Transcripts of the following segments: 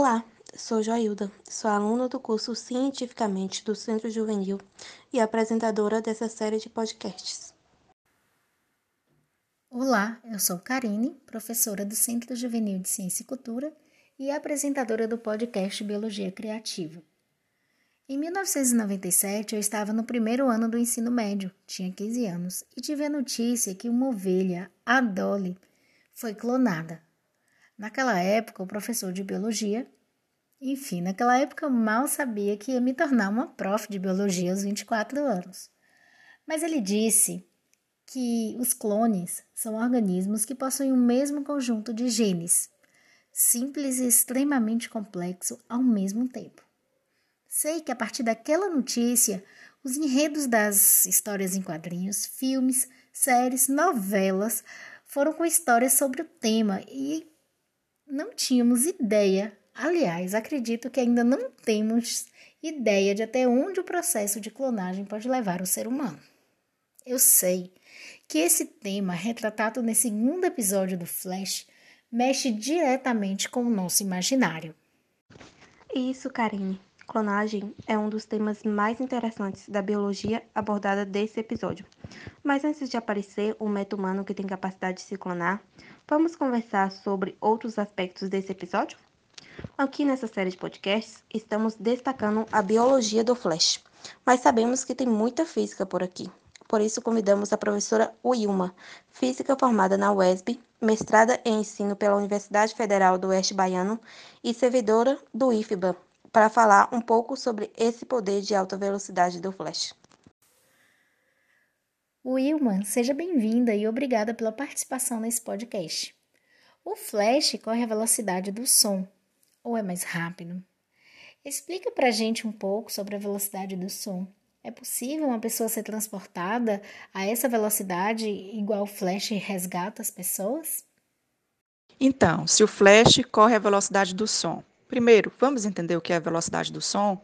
Olá, sou Joilda, sou aluna do curso Cientificamente do Centro Juvenil e apresentadora dessa série de podcasts. Olá, eu sou Karine, professora do Centro Juvenil de Ciência e Cultura e apresentadora do podcast Biologia Criativa. Em 1997, eu estava no primeiro ano do ensino médio, tinha 15 anos, e tive a notícia que uma ovelha, a Dolly, foi clonada. Naquela época, o professor de biologia, enfim, naquela época mal sabia que ia me tornar uma prof de biologia aos 24 anos. Mas ele disse que os clones são organismos que possuem o mesmo conjunto de genes, simples e extremamente complexo ao mesmo tempo. Sei que a partir daquela notícia, os enredos das histórias em quadrinhos, filmes, séries, novelas foram com histórias sobre o tema e não tínhamos ideia, aliás, acredito que ainda não temos ideia de até onde o processo de clonagem pode levar o ser humano. Eu sei que esse tema, retratado nesse segundo episódio do Flash, mexe diretamente com o nosso imaginário. Isso, Karine. Clonagem é um dos temas mais interessantes da biologia abordada desse episódio. Mas antes de aparecer o meta humano que tem capacidade de se clonar, vamos conversar sobre outros aspectos desse episódio? Aqui nessa série de podcasts, estamos destacando a biologia do Flash, mas sabemos que tem muita física por aqui. Por isso, convidamos a professora Wilma, física formada na UESB, mestrada em ensino pela Universidade Federal do Oeste Baiano e servidora do IFBA, para falar um pouco sobre esse poder de alta velocidade do flash. Wilma, seja bem-vinda e obrigada pela participação nesse podcast. O flash corre a velocidade do som, ou é mais rápido? Explica pra gente um pouco sobre a velocidade do som. É possível uma pessoa ser transportada a essa velocidade igual o flash resgata as pessoas? Então, se o flash corre a velocidade do som, Primeiro, vamos entender o que é a velocidade do som?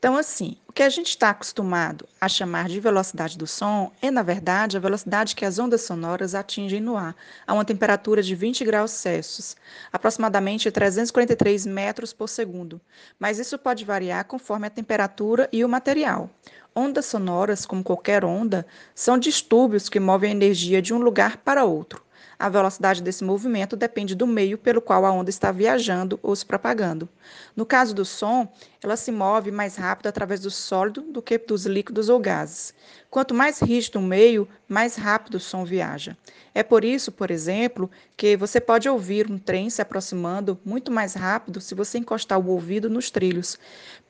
Então, assim, o que a gente está acostumado a chamar de velocidade do som é, na verdade, a velocidade que as ondas sonoras atingem no ar, a uma temperatura de 20 graus Celsius, aproximadamente 343 metros por segundo. Mas isso pode variar conforme a temperatura e o material. Ondas sonoras, como qualquer onda, são distúrbios que movem a energia de um lugar para outro. A velocidade desse movimento depende do meio pelo qual a onda está viajando ou se propagando. No caso do som, ela se move mais rápido através do sólido do que dos líquidos ou gases. Quanto mais rígido o meio, mais rápido o som viaja. É por isso, por exemplo, que você pode ouvir um trem se aproximando muito mais rápido se você encostar o ouvido nos trilhos.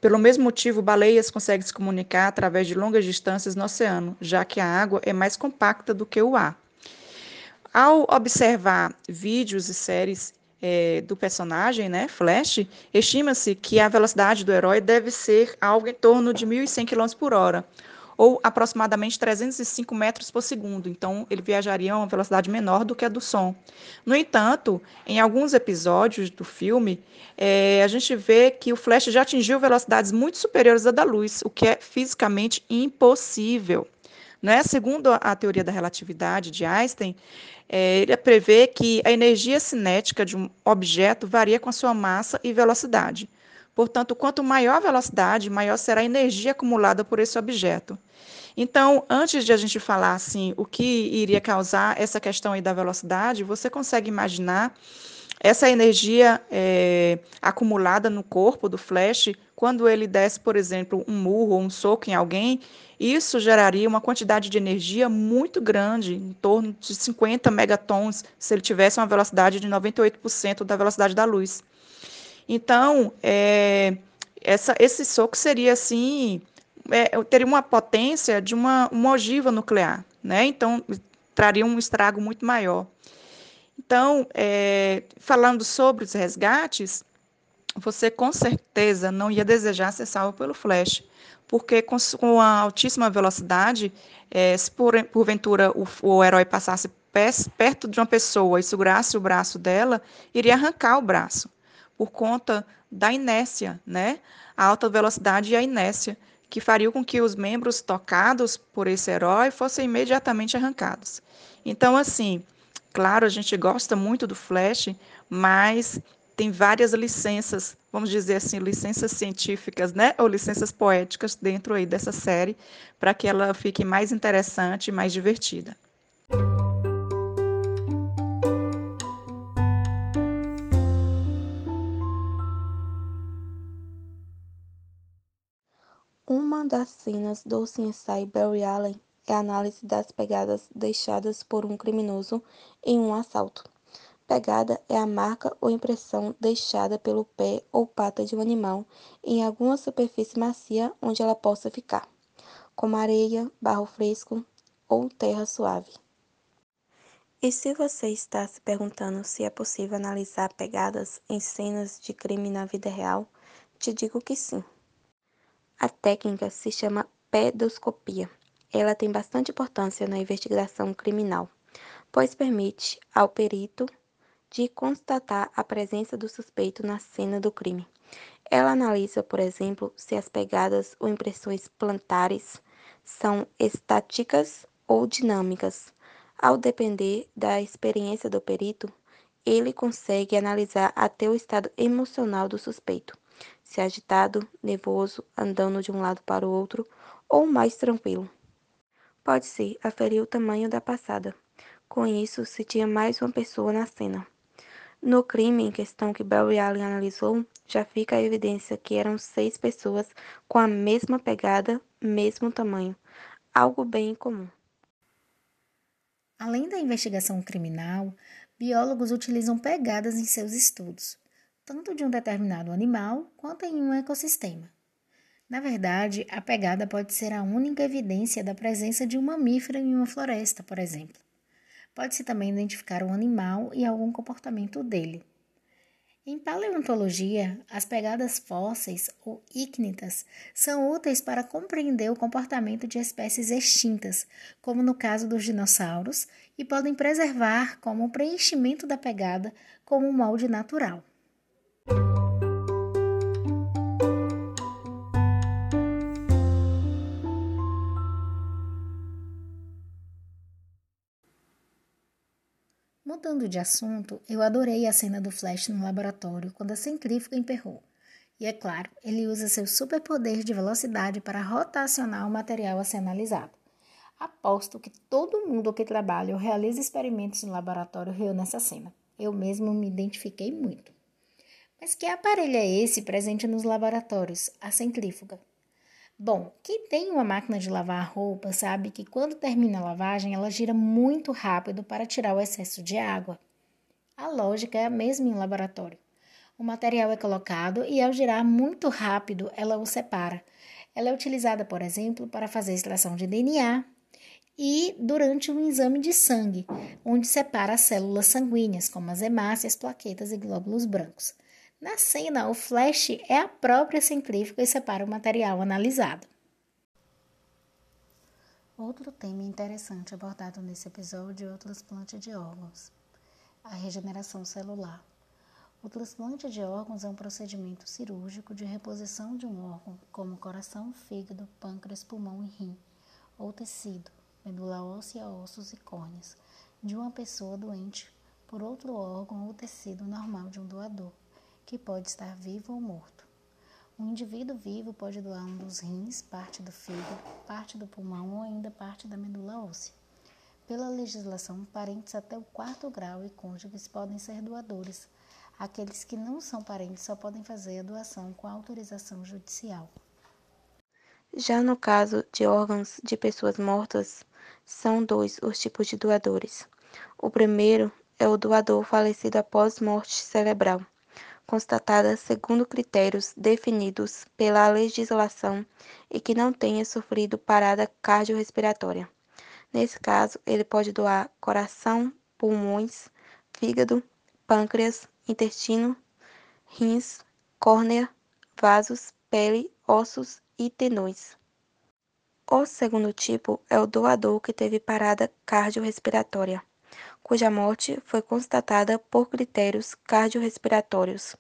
Pelo mesmo motivo, baleias conseguem se comunicar através de longas distâncias no oceano, já que a água é mais compacta do que o ar. Ao observar vídeos e séries é, do personagem, né, Flash, estima-se que a velocidade do herói deve ser algo em torno de 1.100 km por hora, ou aproximadamente 305 metros por segundo. Então, ele viajaria a uma velocidade menor do que a do som. No entanto, em alguns episódios do filme, é, a gente vê que o Flash já atingiu velocidades muito superiores à da luz, o que é fisicamente impossível. Né? Segundo a teoria da relatividade de Einstein, é, ele prevê que a energia cinética de um objeto varia com a sua massa e velocidade. Portanto, quanto maior a velocidade, maior será a energia acumulada por esse objeto. Então, antes de a gente falar assim, o que iria causar essa questão aí da velocidade, você consegue imaginar essa energia é, acumulada no corpo do Flash, quando ele desse, por exemplo, um murro ou um soco em alguém, isso geraria uma quantidade de energia muito grande, em torno de 50 megatons, se ele tivesse uma velocidade de 98% da velocidade da luz. Então, é, essa, esse soco seria assim, é, teria uma potência de uma, uma ogiva nuclear, né? Então, traria um estrago muito maior. Então, é, falando sobre os resgates, você com certeza não ia desejar ser salvo pelo flash, porque com, com a altíssima velocidade, é, se por, porventura o, o herói passasse perto de uma pessoa e segurasse o braço dela, iria arrancar o braço, por conta da inércia, né? A alta velocidade e a inércia, que faria com que os membros tocados por esse herói fossem imediatamente arrancados. Então, assim, Claro, a gente gosta muito do Flash, mas tem várias licenças, vamos dizer assim, licenças científicas, né, ou licenças poéticas dentro aí dessa série, para que ela fique mais interessante e mais divertida. Uma das cenas do CSI Barry Allen é a análise das pegadas deixadas por um criminoso em um assalto. Pegada é a marca ou impressão deixada pelo pé ou pata de um animal em alguma superfície macia onde ela possa ficar, como areia, barro fresco ou terra suave. E se você está se perguntando se é possível analisar pegadas em cenas de crime na vida real, te digo que sim. A técnica se chama pedoscopia. Ela tem bastante importância na investigação criminal, pois permite ao perito de constatar a presença do suspeito na cena do crime. Ela analisa, por exemplo, se as pegadas ou impressões plantares são estáticas ou dinâmicas. Ao depender da experiência do perito, ele consegue analisar até o estado emocional do suspeito, se agitado, nervoso, andando de um lado para o outro ou mais tranquilo. Pode-se aferir o tamanho da passada. Com isso, se tinha mais uma pessoa na cena. No crime em questão que Barry Allen analisou, já fica a evidência que eram seis pessoas com a mesma pegada, mesmo tamanho, algo bem incomum. Além da investigação criminal, biólogos utilizam pegadas em seus estudos, tanto de um determinado animal quanto em um ecossistema. Na verdade, a pegada pode ser a única evidência da presença de um mamífero em uma floresta, por exemplo. Pode-se também identificar o animal e algum comportamento dele. Em paleontologia, as pegadas fósseis ou ígnitas são úteis para compreender o comportamento de espécies extintas, como no caso dos dinossauros, e podem preservar como preenchimento da pegada como um molde natural. Mudando de assunto, eu adorei a cena do Flash no laboratório quando a centrífuga emperrou. E é claro, ele usa seu superpoder de velocidade para rotacionar o material a ser analisado. Aposto que todo mundo que trabalha ou realiza experimentos no laboratório riu nessa cena. Eu mesmo me identifiquei muito. Mas que aparelho é esse presente nos laboratórios? A centrífuga. Bom, quem tem uma máquina de lavar roupa sabe que quando termina a lavagem ela gira muito rápido para tirar o excesso de água. A lógica é a mesma em laboratório. O material é colocado e, ao girar muito rápido, ela o separa. Ela é utilizada, por exemplo, para fazer extração de DNA e durante um exame de sangue, onde separa as células sanguíneas, como as hemácias, plaquetas e glóbulos brancos. Na cena, o flash é a própria centrífuga e separa o material analisado. Outro tema interessante abordado nesse episódio é o transplante de órgãos, a regeneração celular. O transplante de órgãos é um procedimento cirúrgico de reposição de um órgão, como coração, fígado, pâncreas, pulmão e rim, ou tecido, medula óssea, ossos e córneas, de uma pessoa doente por outro órgão ou tecido normal de um doador que pode estar vivo ou morto. Um indivíduo vivo pode doar um dos rins, parte do fígado, parte do pulmão ou ainda parte da medula óssea. Pela legislação, parentes até o quarto grau e cônjuges podem ser doadores. Aqueles que não são parentes só podem fazer a doação com autorização judicial. Já no caso de órgãos de pessoas mortas, são dois os tipos de doadores. O primeiro é o doador falecido após morte cerebral constatada segundo critérios definidos pela legislação e que não tenha sofrido parada cardiorrespiratória. Nesse caso, ele pode doar coração, pulmões, fígado, pâncreas, intestino, rins, córnea, vasos, pele, ossos e tendões. O segundo tipo é o doador que teve parada cardiorrespiratória cuja morte foi constatada por critérios cardiorrespiratórios,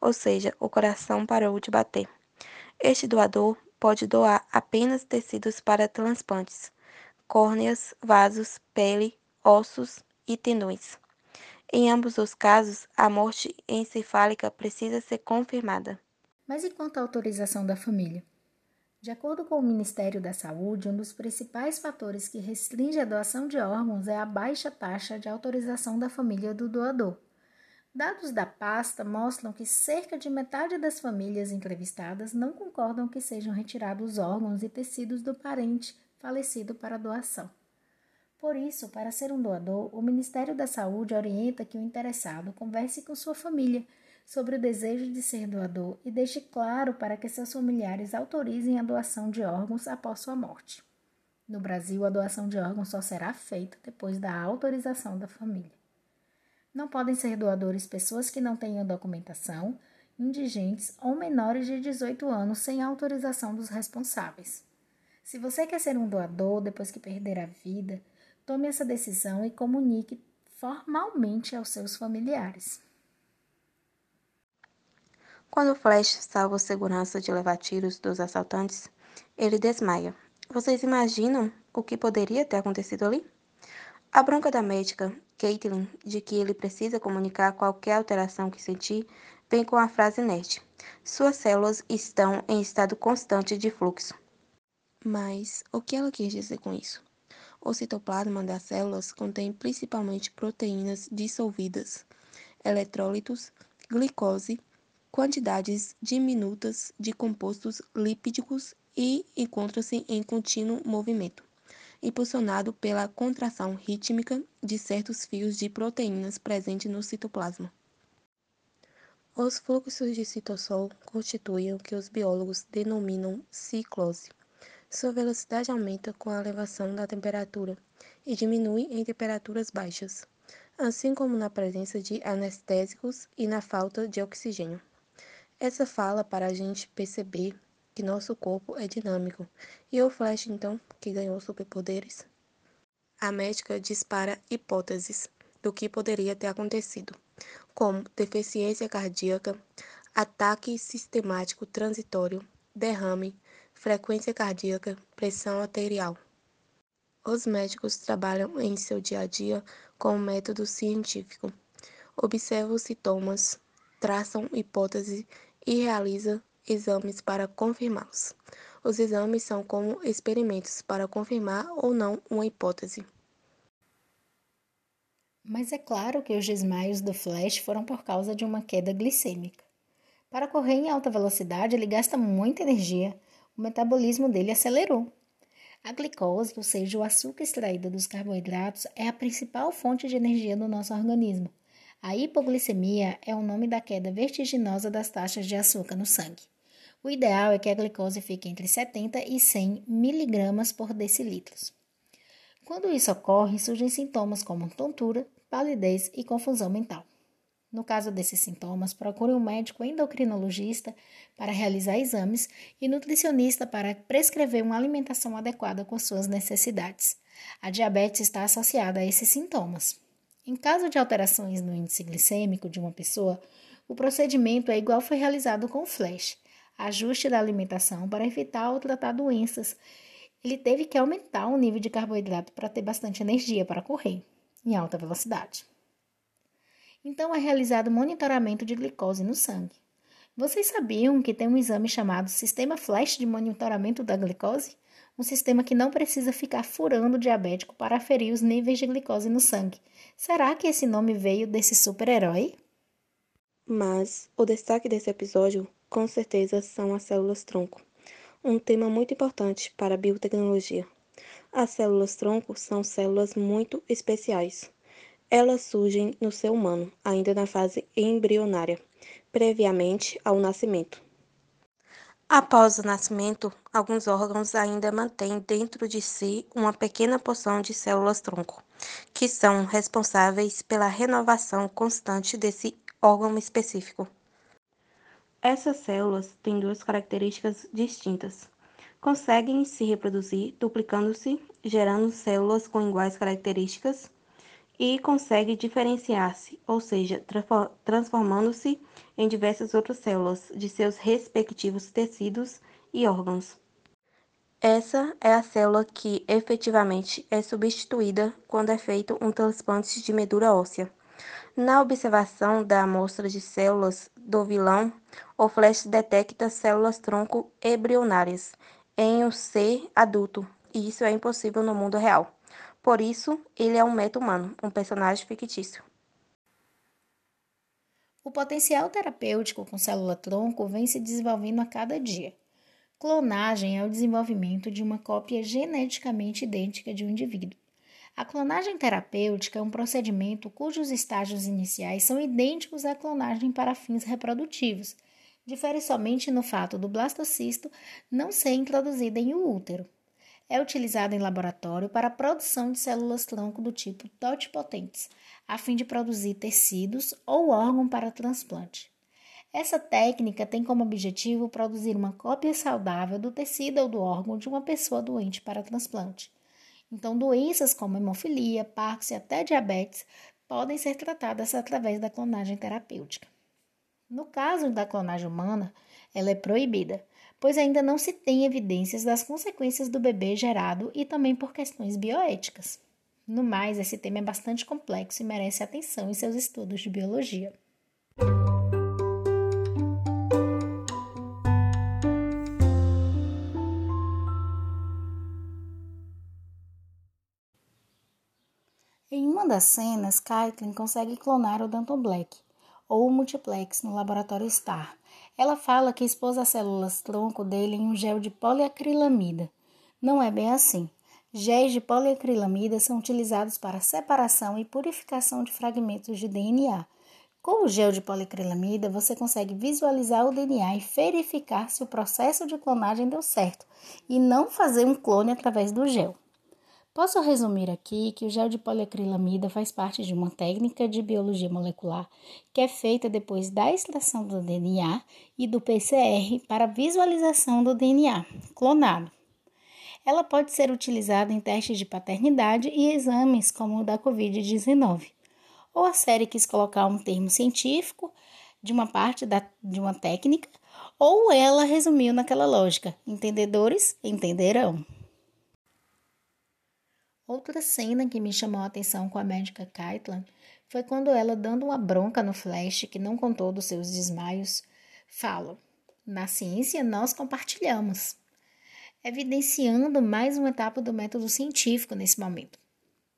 ou seja, o coração parou de bater. Este doador pode doar apenas tecidos para transplantes, córneas, vasos, pele, ossos e tendões. Em ambos os casos, a morte encefálica precisa ser confirmada. Mas e quanto à autorização da família? De acordo com o Ministério da Saúde, um dos principais fatores que restringe a doação de órgãos é a baixa taxa de autorização da família do doador. Dados da pasta mostram que cerca de metade das famílias entrevistadas não concordam que sejam retirados órgãos e tecidos do parente falecido para doação. Por isso, para ser um doador, o Ministério da Saúde orienta que o interessado converse com sua família sobre o desejo de ser doador e deixe claro para que seus familiares autorizem a doação de órgãos após sua morte. No Brasil, a doação de órgãos só será feita depois da autorização da família. Não podem ser doadores pessoas que não tenham documentação, indigentes ou menores de 18 anos sem autorização dos responsáveis. Se você quer ser um doador depois que perder a vida, tome essa decisão e comunique formalmente aos seus familiares. Quando Flash salva a segurança de levar tiros dos assaltantes, ele desmaia. Vocês imaginam o que poderia ter acontecido ali? A bronca da médica, Caitlin, de que ele precisa comunicar qualquer alteração que sentir, vem com a frase inerte. Suas células estão em estado constante de fluxo. Mas o que ela quis dizer com isso? O citoplasma das células contém principalmente proteínas dissolvidas, eletrólitos, glicose, quantidades diminutas de compostos lipídicos e encontra-se em contínuo movimento, impulsionado pela contração rítmica de certos fios de proteínas presentes no citoplasma. Os fluxos de citosol constituem o que os biólogos denominam ciclose. Sua velocidade aumenta com a elevação da temperatura e diminui em temperaturas baixas, assim como na presença de anestésicos e na falta de oxigênio. Essa fala para a gente perceber que nosso corpo é dinâmico. E o Flash, então, que ganhou superpoderes? A médica dispara hipóteses do que poderia ter acontecido, como deficiência cardíaca, ataque sistemático transitório, derrame, frequência cardíaca, pressão arterial. Os médicos trabalham em seu dia a dia com um método científico. Observam sintomas, traçam hipóteses e realiza exames para confirmá-los. Os exames são como experimentos para confirmar ou não uma hipótese. Mas é claro que os desmaios do Flash foram por causa de uma queda glicêmica. Para correr em alta velocidade, ele gasta muita energia. O metabolismo dele acelerou. A glicose, ou seja, o açúcar extraído dos carboidratos, é a principal fonte de energia do nosso organismo. A hipoglicemia é o nome da queda vertiginosa das taxas de açúcar no sangue. O ideal é que a glicose fique entre 70 e 100 miligramas por decilitro. Quando isso ocorre, surgem sintomas como tontura, palidez e confusão mental. No caso desses sintomas, procure um médico endocrinologista para realizar exames e nutricionista para prescrever uma alimentação adequada com suas necessidades. A diabetes está associada a esses sintomas. Em caso de alterações no índice glicêmico de uma pessoa, o procedimento é igual foi realizado com o flash, ajuste da alimentação para evitar ou tratar doenças. Ele teve que aumentar o nível de carboidrato para ter bastante energia para correr em alta velocidade. Então é realizado monitoramento de glicose no sangue. Vocês sabiam que tem um exame chamado Sistema Flash de Monitoramento da Glicose? Um sistema que não precisa ficar furando o diabético para aferir os níveis de glicose no sangue. Será que esse nome veio desse super-herói? Mas o destaque desse episódio, com certeza, são as células-tronco. Um tema muito importante para a biotecnologia. As células-tronco são células muito especiais. Elas surgem no ser humano, ainda na fase embrionária, previamente ao nascimento. Após o nascimento, alguns órgãos ainda mantêm dentro de si uma pequena porção de células-tronco, que são responsáveis pela renovação constante desse órgão específico. Essas células têm duas características distintas. Conseguem se reproduzir duplicando-se, gerando células com iguais características, e consegue diferenciar-se, ou seja, transformando-se em diversas outras células de seus respectivos tecidos e órgãos. Essa é a célula que efetivamente é substituída quando é feito um transplante de medula óssea. Na observação da amostra de células do vilão, o flash detecta células tronco embrionárias em um ser adulto, e isso é impossível no mundo real. Por isso, ele é um meta-humano, um personagem fictício. O potencial terapêutico com célula-tronco vem se desenvolvendo a cada dia. Clonagem é o desenvolvimento de uma cópia geneticamente idêntica de um indivíduo. A clonagem terapêutica é um procedimento cujos estágios iniciais são idênticos à clonagem para fins reprodutivos. Difere somente no fato do blastocisto não ser introduzido em um útero. É utilizado em laboratório para a produção de células-tronco do tipo totipotentes, a fim de produzir tecidos ou órgão para transplante. Essa técnica tem como objetivo produzir uma cópia saudável do tecido ou do órgão de uma pessoa doente para transplante. Então, doenças como hemofilia, Parkinson e até diabetes podem ser tratadas através da clonagem terapêutica. No caso da clonagem humana, ela é proibida, pois ainda não se tem evidências das consequências do bebê gerado e também por questões bioéticas. No mais, esse tema é bastante complexo e merece atenção em seus estudos de biologia. Em uma das cenas, Caitlin consegue clonar o Danton Black, ou o multiplex, no laboratório STAR. Ela fala que expôs as células tronco dele em um gel de poliacrilamida. Não é bem assim. Géis de poliacrilamida são utilizados para separação e purificação de fragmentos de DNA. Com o gel de poliacrilamida, você consegue visualizar o DNA e verificar se o processo de clonagem deu certo, e não fazer um clone através do gel. Posso resumir aqui que o gel de poliacrilamida faz parte de uma técnica de biologia molecular que é feita depois da extração do DNA e do PCR para visualização do DNA clonado. Ela pode ser utilizada em testes de paternidade e exames como o da Covid-19. Ou a série quis colocar um termo científico de uma parte da, de uma técnica, ou ela resumiu naquela lógica: entendedores entenderão. Outra cena que me chamou a atenção com a médica Caitlin foi quando ela, dando uma bronca no Flash, que não contou dos seus desmaios, fala: Na ciência nós compartilhamos, evidenciando mais uma etapa do método científico nesse momento.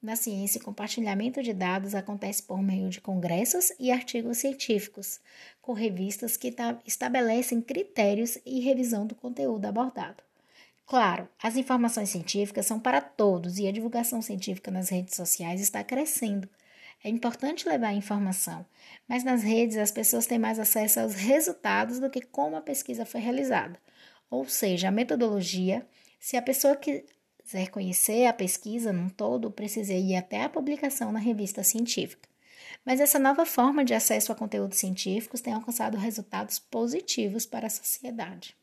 Na ciência, compartilhamento de dados acontece por meio de congressos e artigos científicos, com revistas que estabelecem critérios e revisão do conteúdo abordado. Claro, as informações científicas são para todos e a divulgação científica nas redes sociais está crescendo. É importante levar a informação, mas nas redes as pessoas têm mais acesso aos resultados do que como a pesquisa foi realizada. Ou seja, a metodologia, se a pessoa quiser conhecer a pesquisa num todo, precisa ir até a publicação na revista científica. Mas essa nova forma de acesso a conteúdos científicos tem alcançado resultados positivos para a sociedade.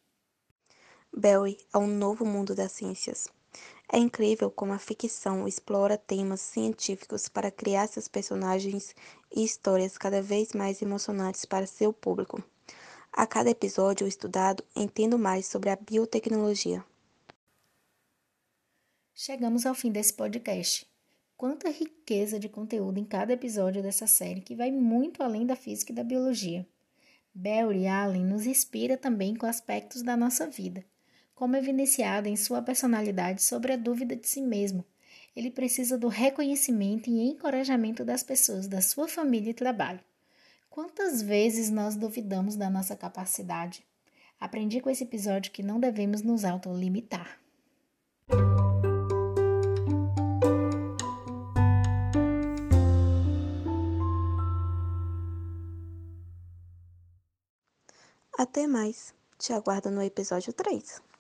Barry um novo mundo das ciências. É incrível como a ficção explora temas científicos para criar seus personagens e histórias cada vez mais emocionantes para seu público. A cada episódio estudado, entendo mais sobre a biotecnologia. Chegamos ao fim desse podcast. Quanta riqueza de conteúdo em cada episódio dessa série que vai muito além da física e da biologia. Barry Allen nos inspira também com aspectos da nossa vida como evidenciado em sua personalidade sobre a dúvida de si mesmo. Ele precisa do reconhecimento e encorajamento das pessoas da sua família e trabalho. Quantas vezes nós duvidamos da nossa capacidade? Aprendi com esse episódio que não devemos nos autolimitar. Até mais. Te aguardo no episódio 3.